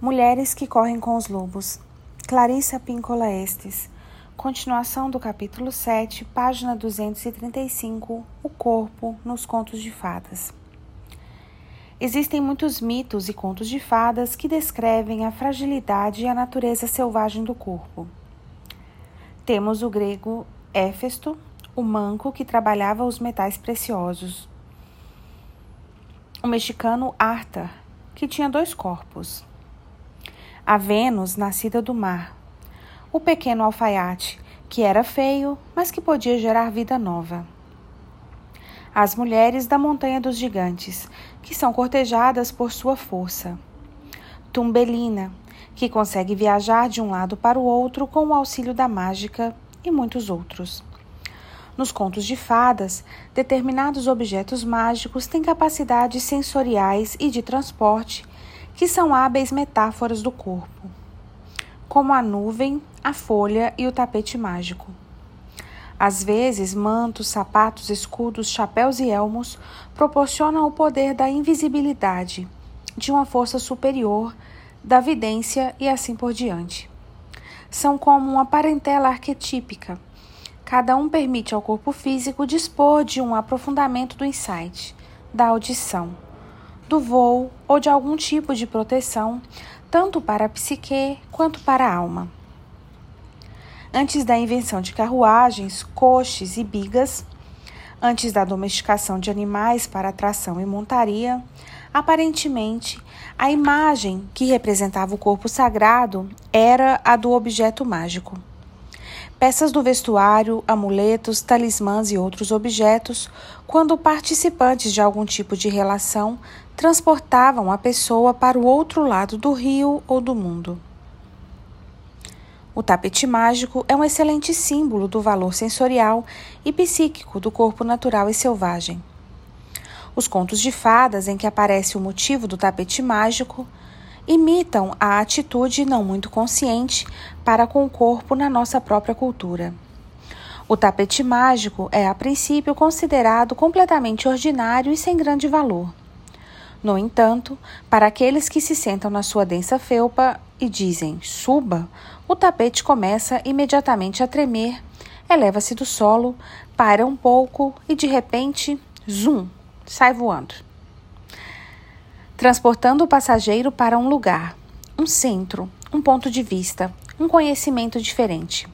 Mulheres que correm com os lobos. Clarissa Pincola Estes. Continuação do capítulo 7, página 235. O corpo nos contos de fadas. Existem muitos mitos e contos de fadas que descrevem a fragilidade e a natureza selvagem do corpo. Temos o grego Éfesto, o manco que trabalhava os metais preciosos. O mexicano Arthur, que tinha dois corpos a Vênus, nascida do mar. O pequeno alfaiate, que era feio, mas que podia gerar vida nova. As mulheres da Montanha dos Gigantes, que são cortejadas por sua força. Tumbelina, que consegue viajar de um lado para o outro com o auxílio da mágica, e muitos outros. Nos contos de fadas, determinados objetos mágicos têm capacidades sensoriais e de transporte que são hábeis metáforas do corpo, como a nuvem, a folha e o tapete mágico. Às vezes, mantos, sapatos, escudos, chapéus e elmos proporcionam o poder da invisibilidade, de uma força superior, da vidência e assim por diante. São como uma parentela arquetípica. Cada um permite ao corpo físico dispor de um aprofundamento do insight, da audição do voo ou de algum tipo de proteção, tanto para a psique quanto para a alma. Antes da invenção de carruagens, coches e bigas, antes da domesticação de animais para tração e montaria, aparentemente a imagem que representava o corpo sagrado era a do objeto mágico. Peças do vestuário, amuletos, talismãs e outros objetos, quando participantes de algum tipo de relação transportavam a pessoa para o outro lado do rio ou do mundo. O tapete mágico é um excelente símbolo do valor sensorial e psíquico do corpo natural e selvagem. Os contos de fadas em que aparece o motivo do tapete mágico imitam a atitude não muito consciente para com o corpo na nossa própria cultura. O tapete mágico é, a princípio, considerado completamente ordinário e sem grande valor. No entanto, para aqueles que se sentam na sua densa felpa e dizem suba, o tapete começa imediatamente a tremer, eleva-se do solo, para um pouco e de repente, zum, sai voando. Transportando o passageiro para um lugar, um centro, um ponto de vista, um conhecimento diferente.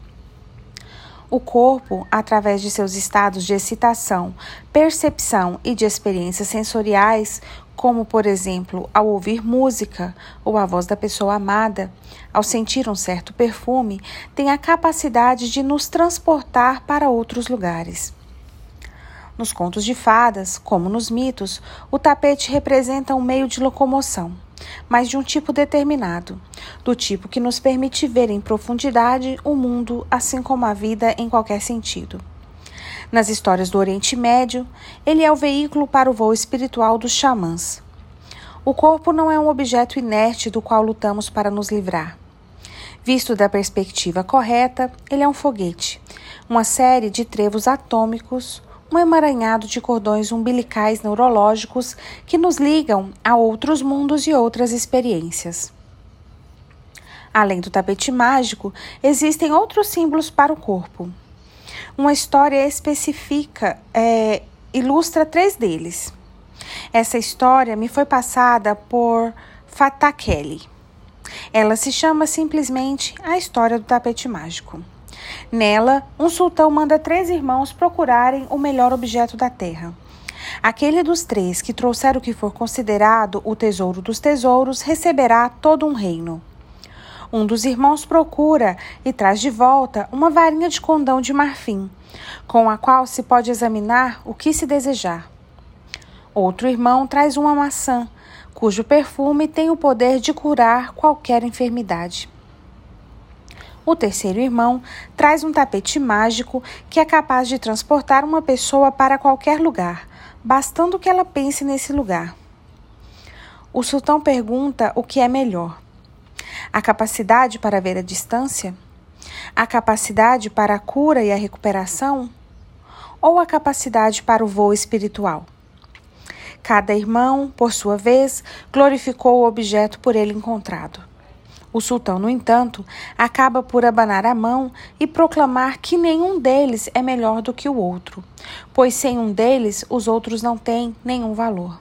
O corpo, através de seus estados de excitação, percepção e de experiências sensoriais, como por exemplo ao ouvir música ou a voz da pessoa amada, ao sentir um certo perfume, tem a capacidade de nos transportar para outros lugares. Nos contos de fadas, como nos mitos, o tapete representa um meio de locomoção, mas de um tipo determinado, do tipo que nos permite ver em profundidade o mundo, assim como a vida em qualquer sentido. Nas histórias do Oriente Médio, ele é o veículo para o voo espiritual dos xamãs. O corpo não é um objeto inerte do qual lutamos para nos livrar. Visto da perspectiva correta, ele é um foguete, uma série de trevos atômicos, um emaranhado de cordões umbilicais neurológicos que nos ligam a outros mundos e outras experiências. Além do tapete mágico, existem outros símbolos para o corpo. Uma história especifica é, ilustra três deles. Essa história me foi passada por Fatah Kelly. Ela se chama simplesmente A História do Tapete Mágico. Nela, um sultão manda três irmãos procurarem o melhor objeto da terra. Aquele dos três que trouxer o que for considerado o tesouro dos tesouros receberá todo um reino. Um dos irmãos procura e traz de volta uma varinha de condão de marfim, com a qual se pode examinar o que se desejar. Outro irmão traz uma maçã, cujo perfume tem o poder de curar qualquer enfermidade. O terceiro irmão traz um tapete mágico que é capaz de transportar uma pessoa para qualquer lugar, bastando que ela pense nesse lugar. O sultão pergunta o que é melhor: a capacidade para ver a distância? A capacidade para a cura e a recuperação? Ou a capacidade para o voo espiritual? Cada irmão, por sua vez, glorificou o objeto por ele encontrado. O sultão, no entanto, acaba por abanar a mão e proclamar que nenhum deles é melhor do que o outro, pois sem um deles os outros não têm nenhum valor.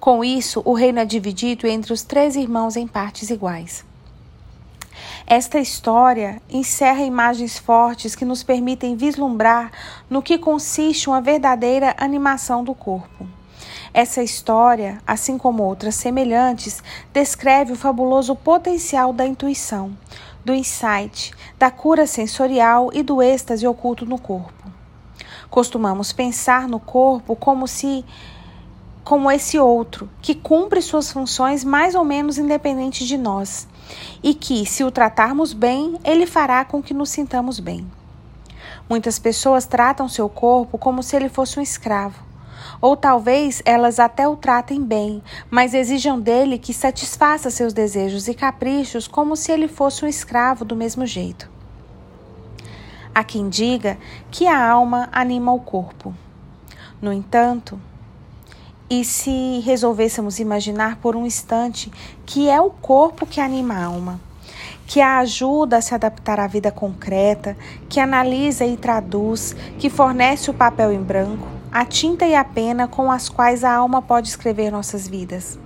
Com isso, o reino é dividido entre os três irmãos em partes iguais. Esta história encerra imagens fortes que nos permitem vislumbrar no que consiste uma verdadeira animação do corpo. Essa história, assim como outras semelhantes, descreve o fabuloso potencial da intuição, do insight, da cura sensorial e do êxtase oculto no corpo. Costumamos pensar no corpo como se como esse outro, que cumpre suas funções mais ou menos independente de nós, e que, se o tratarmos bem, ele fará com que nos sintamos bem. Muitas pessoas tratam seu corpo como se ele fosse um escravo, ou talvez elas até o tratem bem, mas exijam dele que satisfaça seus desejos e caprichos como se ele fosse um escravo do mesmo jeito. Há quem diga que a alma anima o corpo. No entanto, e se resolvêssemos imaginar por um instante que é o corpo que anima a alma, que a ajuda a se adaptar à vida concreta, que analisa e traduz, que fornece o papel em branco, a tinta e a pena com as quais a alma pode escrever nossas vidas.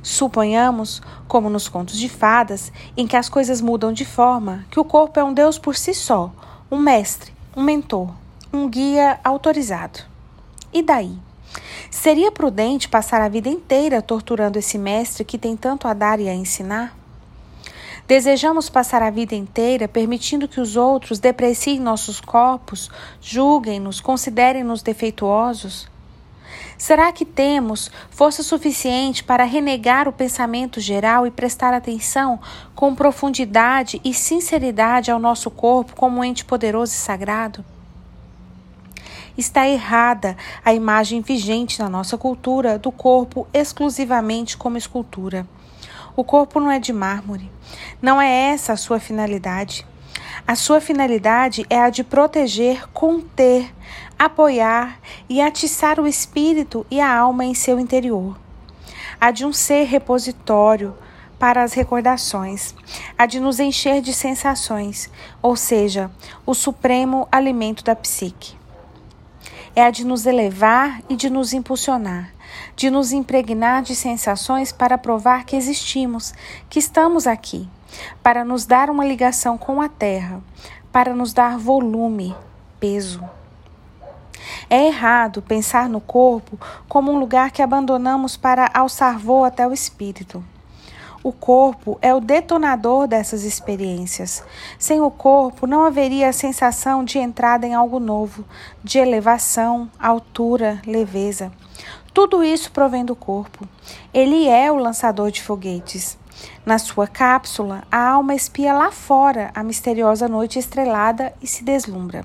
Suponhamos, como nos contos de fadas, em que as coisas mudam de forma, que o corpo é um Deus por si só, um mestre, um mentor, um guia autorizado. E daí? Seria prudente passar a vida inteira torturando esse mestre que tem tanto a dar e a ensinar? Desejamos passar a vida inteira permitindo que os outros depreciem nossos corpos, julguem-nos, considerem-nos defeituosos? Será que temos força suficiente para renegar o pensamento geral e prestar atenção com profundidade e sinceridade ao nosso corpo como um ente poderoso e sagrado? Está errada a imagem vigente na nossa cultura do corpo exclusivamente como escultura. O corpo não é de mármore. Não é essa a sua finalidade. A sua finalidade é a de proteger, conter, apoiar e atiçar o espírito e a alma em seu interior. A de um ser repositório para as recordações, a de nos encher de sensações, ou seja, o supremo alimento da psique. É a de nos elevar e de nos impulsionar de nos impregnar de sensações para provar que existimos, que estamos aqui, para nos dar uma ligação com a Terra, para nos dar volume, peso. É errado pensar no corpo como um lugar que abandonamos para alçar voo até o espírito. O corpo é o detonador dessas experiências. Sem o corpo, não haveria a sensação de entrada em algo novo, de elevação, altura, leveza. Tudo isso provém do corpo. Ele é o lançador de foguetes. Na sua cápsula, a alma espia lá fora a misteriosa noite estrelada e se deslumbra.